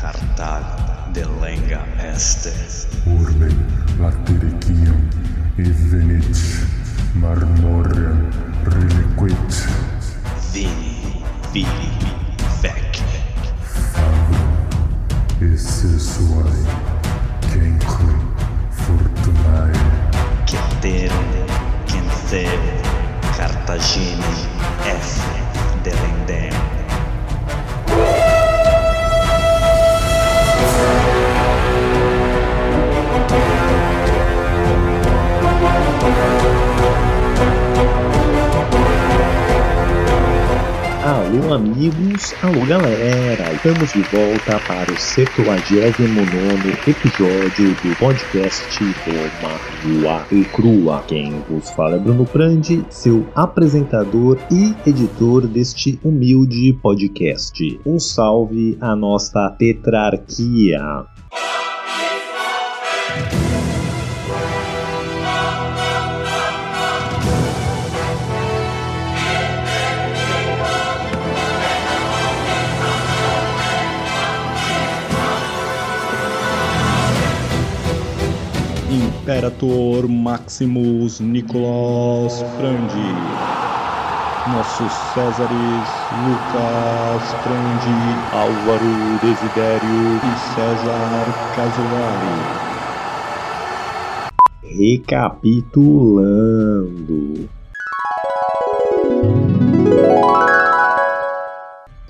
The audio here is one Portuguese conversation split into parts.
Cartal de lenga este. Urbe latericium evenit marmorem reliquit Vini, vili, vec. esse suae cenque fortunae Ceterum, Cenceu, Cartagine, F. Delendem. Alô amigos, alô galera, estamos de volta para o 79 episódio do podcast Roma Nua e Crua. Quem vos fala é Bruno Prandi, seu apresentador e editor deste humilde podcast. Um salve à nossa tetrarquia. Imperator Maximus Nicolas Frandi. Nossos Césares Lucas Frandi, Álvaro Desidério e César Casolari. Recapitulando.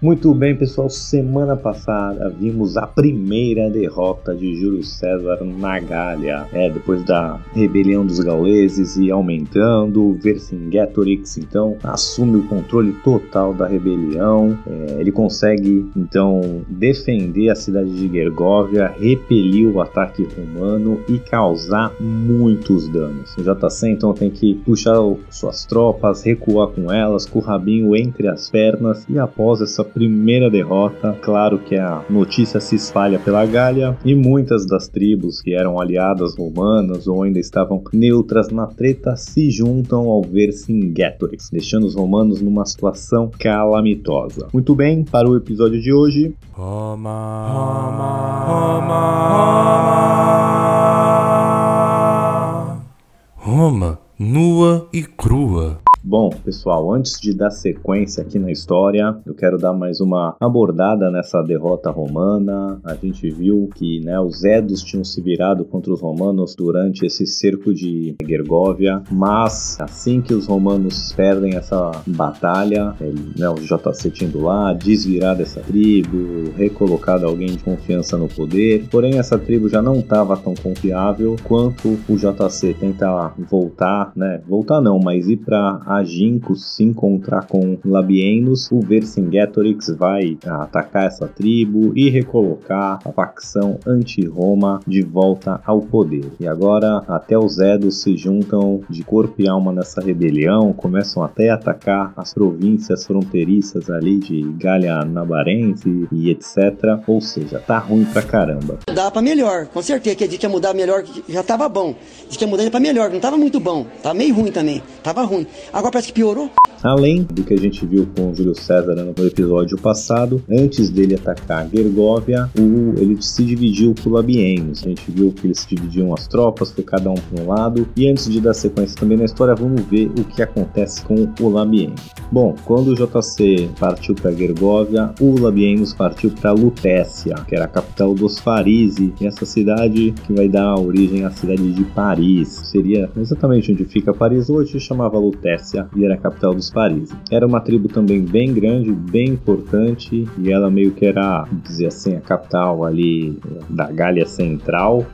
Muito bem, pessoal. Semana passada vimos a primeira derrota de Júlio César na Gália. É, depois da rebelião dos gauleses e aumentando, Vercingetorix então assume o controle total da rebelião. É, ele consegue então defender a cidade de Gergóvia, repelir o ataque romano e causar muitos danos. O JC então tem que puxar suas tropas, recuar com elas, com o rabinho entre as pernas e após essa primeira derrota, claro que a notícia se espalha pela Gália e muitas das tribos que eram aliadas romanas ou ainda estavam neutras na treta se juntam ao Vercingetorix, deixando os romanos numa situação calamitosa. Muito bem, para o episódio de hoje, Roma, Roma, Roma, Roma, nua e crua. Bom, pessoal, antes de dar sequência aqui na história, eu quero dar mais uma abordada nessa derrota romana. A gente viu que né, os Edos tinham se virado contra os romanos durante esse cerco de Gergóvia, mas assim que os romanos perdem essa batalha, ele, né, o JC tinha ido lá, desvirado essa tribo, recolocado alguém de confiança no poder. Porém, essa tribo já não estava tão confiável quanto o JC tenta voltar, né? Voltar não, mas ir para a se encontrar com Labienos, o Vercingetorix vai atacar essa tribo e recolocar a facção anti-Roma de volta ao poder. E agora até os Edos se juntam de corpo e alma nessa rebelião, começam até a atacar as províncias fronteiriças ali de Galha Nabarense e etc. Ou seja, tá ruim pra caramba. Dá pra melhor, com certeza que a gente ia mudar melhor, já tava bom. A gente ia mudar pra melhor, não tava muito bom, tava meio ruim também, tava ruim. Agora parece que piorou. Além do que a gente viu com Júlio César no episódio passado, antes dele atacar Gergóvia, o, ele se dividiu por Labienos. A gente viu que eles dividiam as tropas, foi cada um para um lado. E antes de dar sequência também na história, vamos ver o que acontece com o Labieno. Bom, quando o JC partiu para Gergóvia, o Labienos partiu para Lutécia, que era a capital dos Farisi, e essa cidade que vai dar origem à cidade de Paris. Seria exatamente onde fica Paris hoje, chamava Lutécia e era a capital dos Paris. Era uma tribo também bem grande, bem importante, e ela meio que era, dizer assim, a capital ali da Gália Central.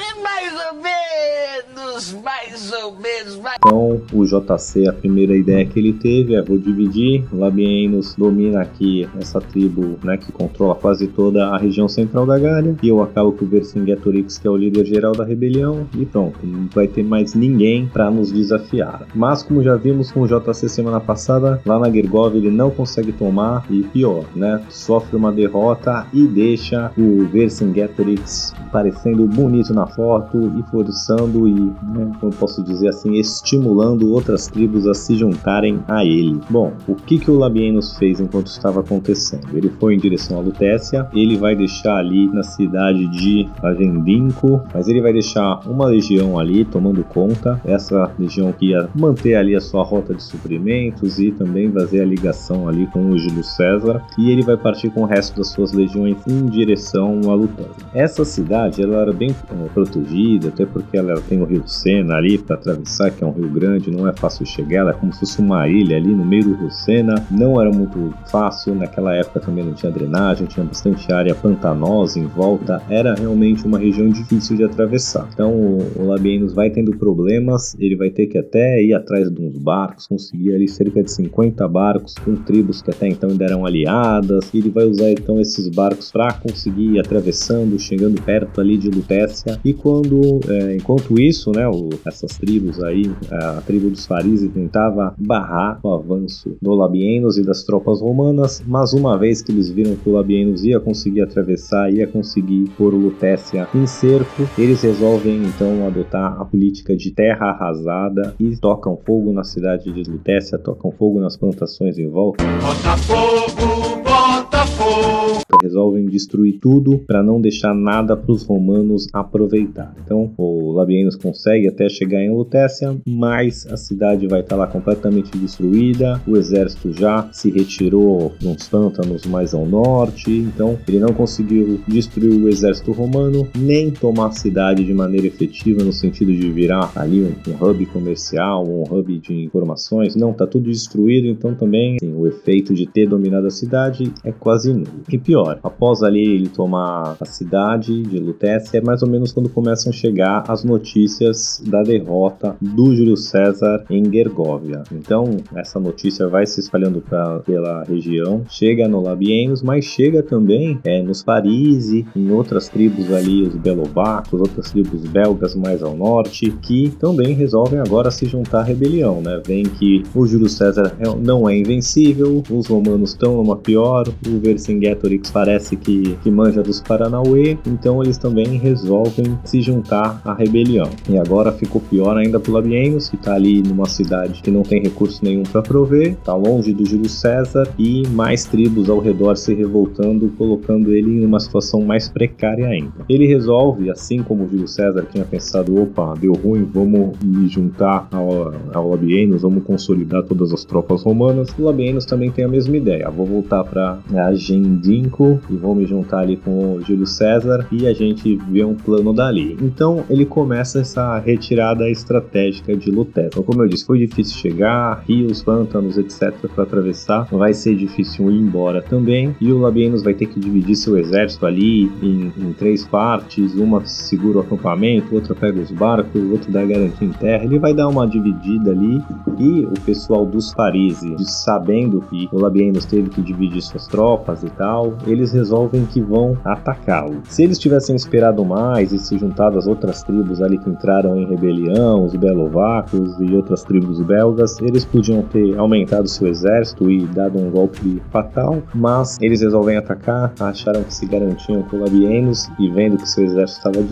Menos, mais ou menos, mais... Então, o JC, a primeira ideia que ele teve é: vou dividir. Labienos domina aqui essa tribo, né, que controla quase toda a região central da Gália. E eu acabo com o Vercingetorix, que é o líder geral da rebelião. E pronto, não vai ter mais ninguém para nos desafiar. Mas, como já vimos com o JC semana passada, lá na Gergov ele não consegue tomar. E pior, né, sofre uma derrota e deixa o Vercingetorix parecendo bonito na foto e forçando e né, como posso dizer assim, estimulando outras tribos a se juntarem a ele. Bom, o que, que o Labienus fez enquanto estava acontecendo? Ele foi em direção a Lutécia, ele vai deixar ali na cidade de Agendinco, mas ele vai deixar uma legião ali tomando conta, essa legião que ia manter ali a sua rota de suprimentos e também fazer a ligação ali com o Júlio César, e ele vai partir com o resto das suas legiões em direção a Lutécia. Essa cidade ela era bem é, protegida, até porque ela tem o rio Sena ali para atravessar, que é um rio grande, não é fácil chegar, ela é como se fosse uma ilha ali no meio do rio Sena, não era muito fácil, naquela época também não tinha drenagem, tinha bastante área pantanosa em volta, era realmente uma região difícil de atravessar. Então o Labienus vai tendo problemas, ele vai ter que até ir atrás de uns barcos, conseguir ali cerca de 50 barcos com tribos que até então ainda eram aliadas, e ele vai usar então esses barcos para conseguir ir atravessando, chegando perto ali de Lutécia, e quando, é, enquanto isso, né, o, essas tribos aí, a tribo dos Farisi tentava barrar o avanço do Labienus e das tropas romanas, mas uma vez que eles viram que o Labienus ia conseguir atravessar, ia conseguir pôr Lutécia em cerco, eles resolvem então adotar a política de terra arrasada e tocam fogo na cidade de Lutécia, tocam fogo nas plantações em volta. Botafogo, Botafogo. Resolvem destruir tudo para não deixar nada para os romanos aproveitar. Então o Labienus consegue até chegar em Lutécia, mas a cidade vai estar lá completamente destruída. O exército já se retirou nos pântanos mais ao norte, então ele não conseguiu destruir o exército romano nem tomar a cidade de maneira efetiva no sentido de virar ali um, um hub comercial, um hub de informações. Não, tá tudo destruído, então também assim, o efeito de ter dominado a cidade é quase nulo. E pior, após ali ele tomar a cidade de Lutécia, é mais ou menos quando começam a chegar as notícias da derrota do Júlio César em Gergóvia. Então, essa notícia vai se espalhando pra, pela região, chega no Labienus, mas chega também é, nos Parisi, em outras tribos ali, os Belovacos, outras tribos belgas mais ao norte, que também resolvem agora se juntar à rebelião, né? Vem que o Júlio César é- não é invencível, os romanos estão numa pior, o Vercingetorix parece que, que manja dos Paranauê, então eles também resolvem se juntar à rebelião. E agora ficou pior ainda pro Labienus, que tá ali numa cidade que não tem recurso nenhum para prover, tá longe do Júlio César e mais tribos ao redor se revoltando, colocando ele em uma situação mais precária ainda. Ele resolve, assim como o Júlio César tinha pensado, opa, deu ruim, vamos me juntar ao, ao Labienus, vamos consolidar todas as tropas romanas. O Labienus também tem a mesma ideia, vou voltar para Agendinco e vou me juntar ali com o Júlio César e a gente vê um plano dali. Então ele começa essa retirada estratégica de Lutécia. Então, como eu disse, foi difícil chegar, rios, pântanos, etc, para atravessar. Vai ser difícil ir embora também. E o Labienus vai ter que dividir seu exército ali em, em três partes. Uma segura o acampamento, outra pega os barcos, outra dá garantia em terra. Ele vai dar uma dividida ali. E o pessoal dos Parisi, sabendo que o Labienus teve que dividir suas tropas e tal, eles resolvem que vão atacá-lo. Se eles tivessem esperado mais e se juntado às outras tribos ali que entraram em rebelião, os Belovacos e outras tribos belgas, eles podiam ter aumentado seu exército e dado um golpe fatal, mas eles resolvem atacar, acharam que se garantiam com Labienus e vendo que seu exército estava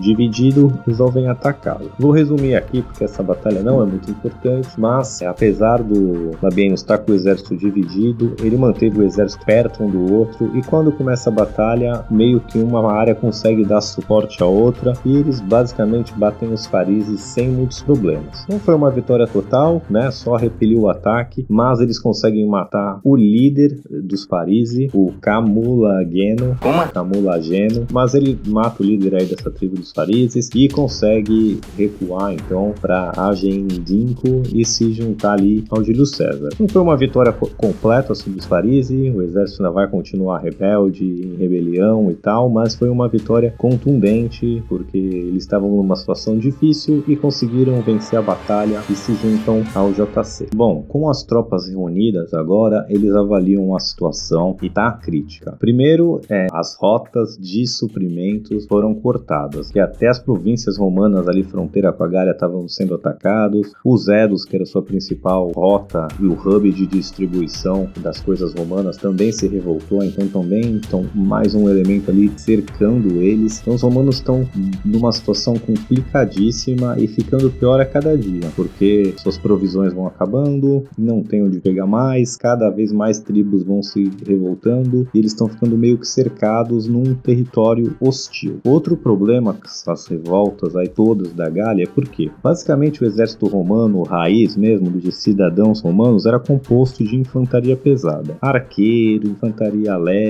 dividido, resolvem atacá-lo. Vou resumir aqui porque essa batalha não é muito importante, mas apesar do Labienus estar com o exército dividido, ele manteve o exército perto um do outro e quando começa a batalha, meio que uma área consegue dar suporte à outra e eles basicamente batem os farises sem muitos problemas. Não foi uma vitória total, né? Só repeliu o ataque, mas eles conseguem matar o líder dos Parisi, o Camulageno. Camulageno, mas ele mata o líder aí dessa tribo dos Farises e consegue recuar então para Agendinco e se juntar ali ao Júlio César. Não foi uma vitória co- completa sobre os Farisi, o exército ainda vai continuar rebelde, em rebelião e tal, mas foi uma vitória contundente porque eles estavam numa situação difícil e conseguiram vencer a batalha e se juntam ao JC. Bom, com as tropas reunidas agora, eles avaliam a situação e tá crítica. Primeiro, é, as rotas de suprimentos foram cortadas, que até as províncias romanas ali fronteira com a Gália estavam sendo atacados, os Edos, que era sua principal rota e o hub de distribuição das coisas romanas, também se revoltou, então também então mais um elemento ali cercando eles. Então os romanos estão numa situação complicadíssima e ficando pior a cada dia, porque suas provisões vão acabando, não tem onde pegar mais, cada vez mais tribos vão se revoltando e eles estão ficando meio que cercados num território hostil. Outro problema com essas revoltas aí todas da Gália é porque basicamente o exército romano, raiz mesmo, de cidadãos romanos, era composto de infantaria pesada, arqueiro, infantaria leve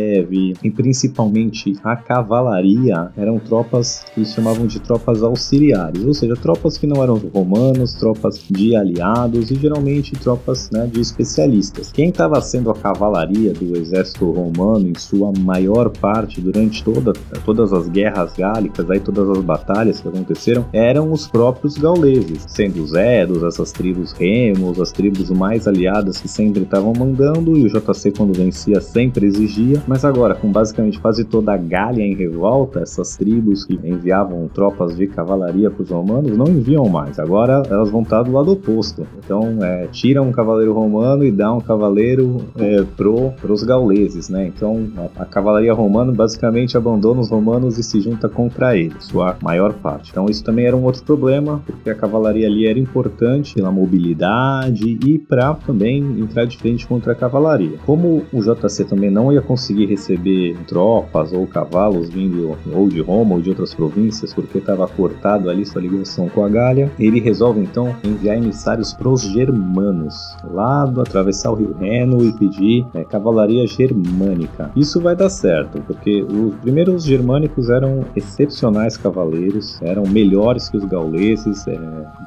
e principalmente a cavalaria eram tropas que chamavam de tropas auxiliares, ou seja, tropas que não eram romanos, tropas de aliados e geralmente tropas né, de especialistas. Quem estava sendo a cavalaria do exército romano em sua maior parte durante toda, todas as guerras gálicas, aí todas as batalhas que aconteceram, eram os próprios gauleses, sendo os Edos, essas tribos remos, as tribos mais aliadas que sempre estavam mandando e o JC quando vencia sempre exigia, mas agora com basicamente quase toda a Gália em revolta, essas tribos que enviavam tropas de cavalaria para os romanos não enviam mais, agora elas vão estar do lado oposto. Então é, tira um cavaleiro romano e dá um cavaleiro é, pro os gauleses, né? Então a, a, cavalaria romana basicamente abandona os romanos e se junta contra eles, sua maior parte. Então isso também era um outro problema, porque a cavalaria ali era importante pela mobilidade e para também entrar de frente contra a cavalaria. Como o JC também não ia conseguir receber tropas ou cavalos vindo ou de Roma ou de outras províncias, porque estava cortado ali sua ligação com a Gália, ele resolve então enviar emissários para os germanos, lá do atravessar o rio Reno e pedir é, cavalaria germânica. Isso vai dar certo, porque os primeiros germânicos eram excepcionais cavaleiros, eram melhores que os gauleses, é,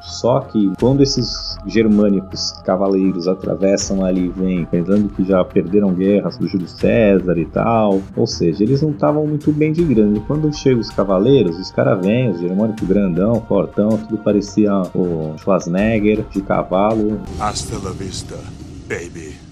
só que quando esses germânicos cavaleiros atravessam ali, vem pensando que já perderam guerras do Júlio César e tal, ou seja, eles não estavam muito bem de grande. Quando chegam os cavaleiros, os caras vêm, os germânicos grandão, fortão, tudo parecia o Schwarzenegger de cavalo. Hasta la vista, baby.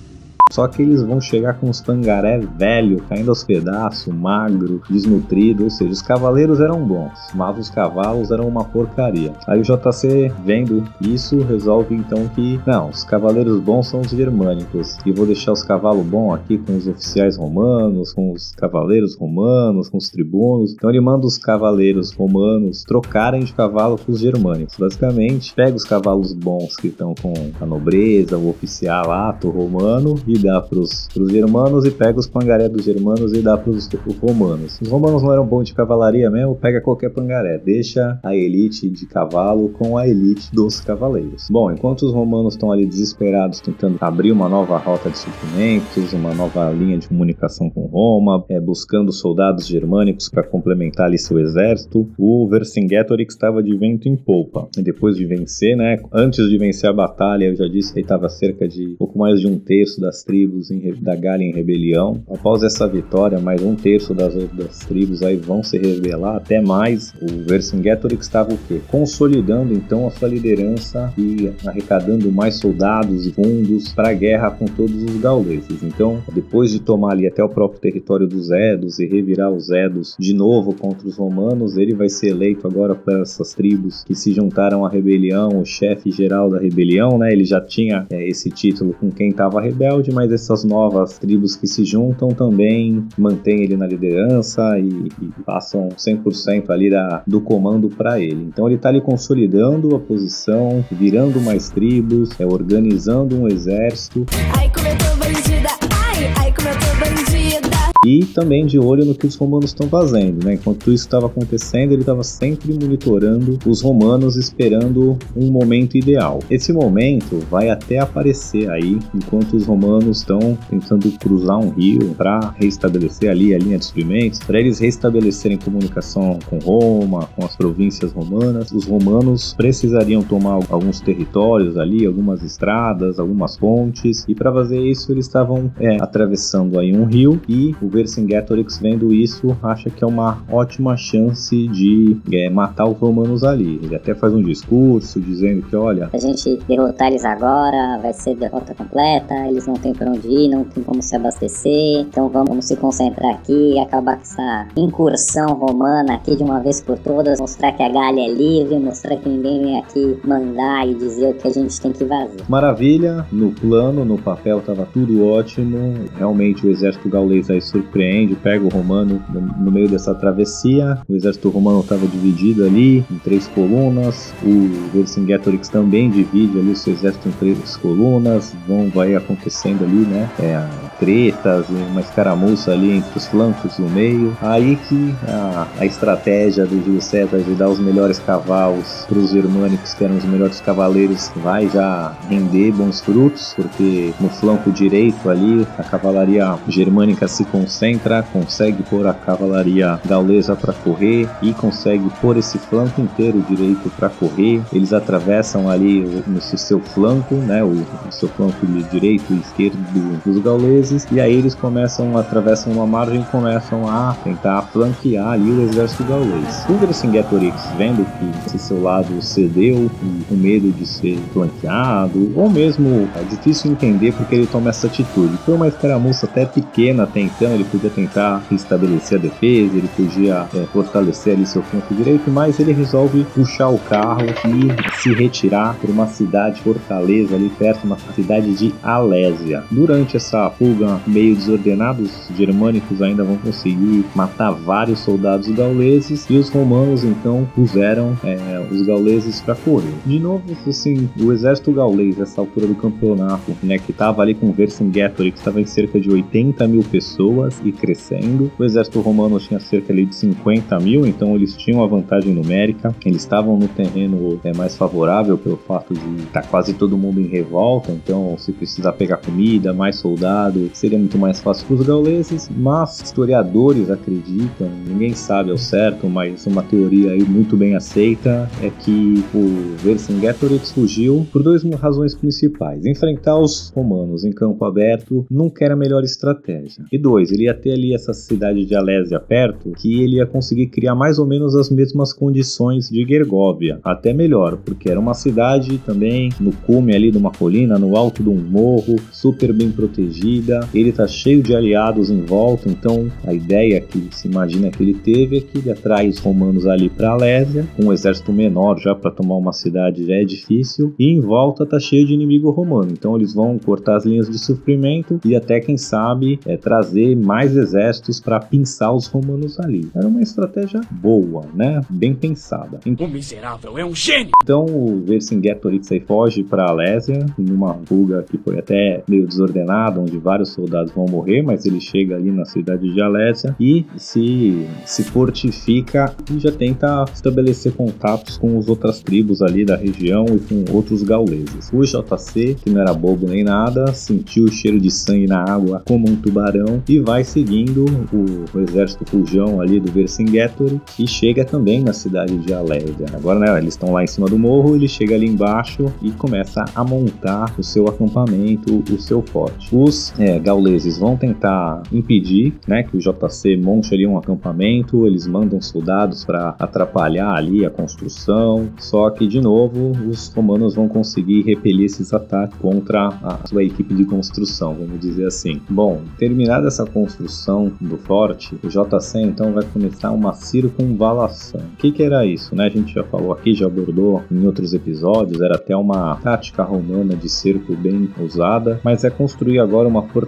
Só que eles vão chegar com os pangaré velho, caindo aos pedaços, magro, desnutrido, ou seja, os cavaleiros eram bons, mas os cavalos eram uma porcaria. Aí o JC, vendo isso, resolve então que, não, os cavaleiros bons são os germânicos, e vou deixar os cavalos bons aqui com os oficiais romanos, com os cavaleiros romanos, com os tribunos. Então ele manda os cavaleiros romanos trocarem de cavalo com os germânicos. Basicamente, pega os cavalos bons que estão com a nobreza, o oficialato romano, e dá pros, pros germanos e pega os pangaré dos germanos e dá pros romanos. Os romanos não eram bons de cavalaria mesmo, pega qualquer pangaré, deixa a elite de cavalo com a elite dos cavaleiros. Bom, enquanto os romanos estão ali desesperados tentando abrir uma nova rota de suprimentos, uma nova linha de comunicação com Roma, é, buscando soldados germânicos para complementar ali seu exército, o Vercingetorix estava de vento em polpa. E depois de vencer, né, antes de vencer a batalha, eu já disse que estava cerca de pouco mais de um terço das tribos em, da Gália em rebelião. Após essa vitória, mais um terço das outras tribos aí vão se rebelar, até mais. O Vercingetorix estava o quê? Consolidando então a sua liderança e arrecadando mais soldados e fundos para a guerra com todos os gauleses. Então, depois de tomar ali até o próprio território dos Edos e revirar os Edos de novo contra os romanos, ele vai ser eleito agora por essas tribos que se juntaram à rebelião, o chefe geral da rebelião, né? Ele já tinha é, esse título com quem estava rebelde, mas essas novas tribos que se juntam também mantêm ele na liderança e, e passam 100% ali da, do comando para ele. Então ele está ali consolidando a posição, virando mais tribos, é, organizando um exército. Ai, como e também de olho no que os romanos estão fazendo, né? Enquanto isso estava acontecendo, ele estava sempre monitorando os romanos, esperando um momento ideal. Esse momento vai até aparecer aí, enquanto os romanos estão tentando cruzar um rio para restabelecer ali a linha de suprimentos, para eles restabelecerem comunicação com Roma, com as províncias romanas. Os romanos precisariam tomar alguns territórios ali, algumas estradas, algumas pontes, e para fazer isso eles estavam é, atravessando aí um rio e o Vercingetorix vendo isso acha que é uma ótima chance de é, matar os romanos ali. Ele até faz um discurso dizendo que, olha, a gente derrotar eles agora vai ser derrota completa, eles não têm para onde ir, não tem como se abastecer, então vamos, vamos se concentrar aqui e acabar com essa incursão romana aqui de uma vez por todas, mostrar que a Gália é livre, mostrar que ninguém vem aqui mandar e dizer o que a gente tem que fazer. Maravilha, no plano, no papel estava tudo ótimo, realmente o exército gaulês aí surpreendeu surpreende, pega o romano no, meio dessa travessia. O exército romano estava dividido ali em três colunas. O Vercingetorix também divide ali o seu exército em três colunas. Vão vai acontecendo ali, né? É, tretas, uma escaramuça ali entre os flancos e o meio. Aí que a, a estratégia do Júlio César de dar os melhores cavalos para os germânicos, que eram os melhores cavaleiros, vai já render bons frutos, porque no flanco direito ali a cavalaria germânica se concentra, consegue pôr a cavalaria gaulesa para correr e consegue pôr esse flanco inteiro direito para correr. Eles atravessam ali no seu flanco, né, o, o seu flanco direito e esquerdo dos gauleses e aí eles começam, atravessam uma margem e começam a tentar flanquear ali o exército gaulês. O Vercingetorix, vendo que esse seu lado cedeu, com medo de ser flanqueado, ou mesmo é difícil entender porque ele toma essa atitude. Foi uma escaramuça até pequena até então, ele podia tentar restabelecer a defesa, ele podia é, fortalecer ali seu flanco direito, mas ele resolve puxar o carro e se retirar para uma cidade fortaleza ali perto, uma cidade de Alésia. Durante essa fuga meio desordenado, os germânicos ainda vão conseguir matar vários soldados gauleses e os romanos então puseram é, os gauleses para correr. De novo, assim, o exército gaulês nessa altura do campeonato, né, que estava ali com Vercingetorix, estava em cerca de 80 mil pessoas e crescendo. O exército romano tinha cerca ali de 50 mil, então eles tinham a vantagem numérica. Eles estavam no terreno é, mais favorável pelo fato de estar tá quase todo mundo em revolta, então se precisar pegar comida, mais soldado, seria muito mais fácil para os gauleses, mas historiadores acreditam, ninguém sabe ao certo, mas uma teoria aí muito bem aceita é que o Vercingetorix fugiu por duas razões principais. Enfrentar os romanos em campo aberto nunca era a melhor estratégia. E dois, ele ia ter ali essa cidade de Alésia perto, que ele ia conseguir criar mais ou menos as mesmas condições de Gergóvia, até melhor, porque era uma cidade também no cume ali de uma colina, no alto de um morro, super bem protegida, ele está cheio de aliados em volta, então a ideia que se imagina que ele teve é que ele atrai os romanos ali para Alésia, com um exército menor já para tomar uma cidade já é difícil, e em volta tá cheio de inimigo romano, então eles vão cortar as linhas de suprimento e até quem sabe é, trazer mais exércitos para pinçar os romanos ali. Era uma estratégia boa, né? Bem pensada. O miserável é um gênio! Então o Vercingetorix aí foge para Alésia, numa fuga que foi até meio desordenada, onde vários soldados vão morrer, mas ele chega ali na cidade de Alésia e se, se fortifica e já tenta estabelecer contatos com as outras tribos ali da região e com outros gauleses. O JC, que não era bobo nem nada, sentiu o cheiro de sangue na água como um tubarão e vai seguindo o, o exército fujão ali do Vercingetorix e chega também na cidade de Alésia. Agora, né, eles estão lá em cima do morro, ele chega ali embaixo e começa a montar o seu acampamento, o seu forte. Os é, gauleses vão tentar impedir né, que o JC monte ali um acampamento, eles mandam soldados para atrapalhar ali a construção, só que de novo os romanos vão conseguir repelir esses ataques contra a sua equipe de construção, vamos dizer assim. Bom, terminada essa construção do forte, o JC então vai começar uma circunvalação. O que, que era isso? Né? A gente já falou aqui, já abordou em outros episódios, era até uma tática romana de cerco bem usada, mas é construir agora uma fortaleza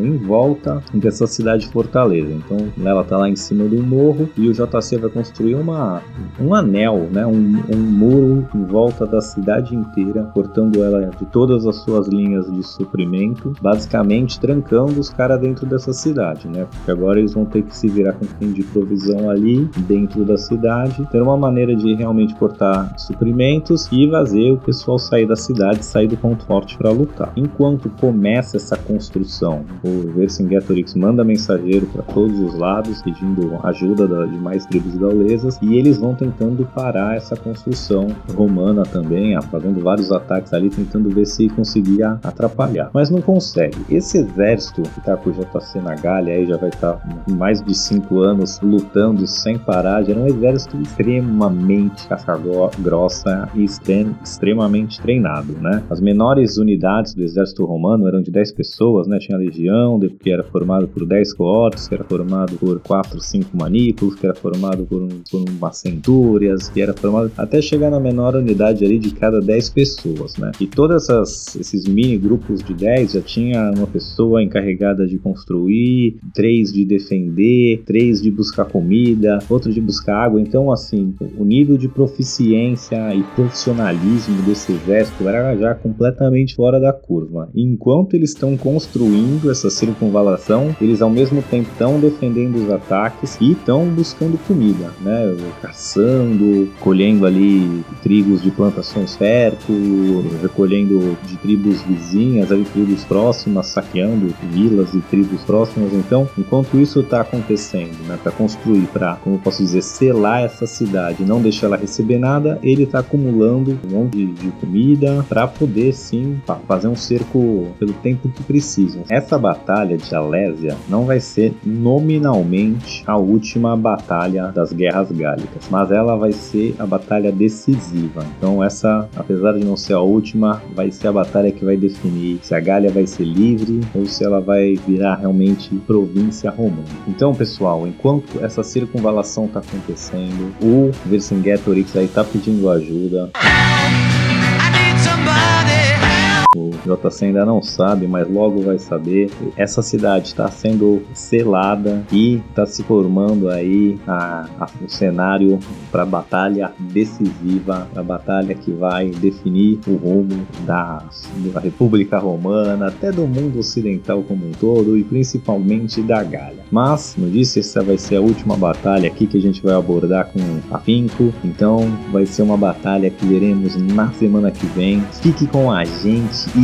em volta dessa cidade fortaleza. Então ela tá lá em cima do morro e o JC vai construir uma, um anel, né? um, um muro em volta da cidade inteira, cortando ela de todas as suas linhas de suprimento, basicamente trancando os caras dentro dessa cidade, né? Porque agora eles vão ter que se virar com fim de provisão ali dentro da cidade, ter uma maneira de realmente cortar suprimentos e fazer o pessoal sair da cidade, sair do ponto forte para lutar. Enquanto começa essa construção, o Vercingetorix manda mensageiro para todos os lados pedindo ajuda da, de mais tribos gaulesas e eles vão tentando parar essa construção romana também, fazendo vários ataques ali, tentando ver se conseguia atrapalhar. Mas não consegue. Esse exército que está com o JC na Galha aí já vai estar tá mais de cinco anos lutando sem parar, já era um exército extremamente casca grossa e extrem, extremamente treinado, né? As menores unidades do exército romano eram de 10 pessoas, né? Né? Tinha a legião, que era formado por 10 coortes, que era formado por 4, 5 manípulos, que era formado por, um, por umas centúrias, que era formado até chegar na menor unidade ali de cada 10 pessoas, né? E todos esses mini grupos de 10 já tinha uma pessoa encarregada de construir, três de defender, três de buscar comida, outro de buscar água. Então, assim, o nível de proficiência e profissionalismo desse exército era já completamente fora da curva. enquanto eles estão construindo essa circunvalação, eles ao mesmo tempo estão defendendo os ataques e estão buscando comida, né? Caçando, colhendo ali trigos de plantações perto, recolhendo de tribos vizinhas, ali tribos próximas, saqueando vilas e tribos próximas. Então, enquanto isso está acontecendo, né, para construir, para, como posso dizer, selar essa cidade, não deixar ela receber nada, ele está acumulando um monte de, comida para poder sim fazer um cerco pelo tempo que precisam. Essa batalha de Alésia não vai ser nominalmente a última batalha das guerras gálicas, mas ela vai ser a batalha decisiva. Então essa, apesar de não ser a última, vai ser a batalha que vai definir se a Gália vai ser livre ou se ela vai virar realmente província romana. Então, pessoal, enquanto essa circunvalação está acontecendo, o Vercingetorix aí está pedindo ajuda. JC ainda não sabe, mas logo vai saber. Essa cidade está sendo selada e está se formando aí a, a, o cenário para a batalha decisiva, a batalha que vai definir o rumo da, da República Romana, até do mundo ocidental como um todo e principalmente da Gália. Mas, não disse, essa vai ser a última batalha aqui que a gente vai abordar com afinco, então vai ser uma batalha que veremos na semana que vem. Fique com a gente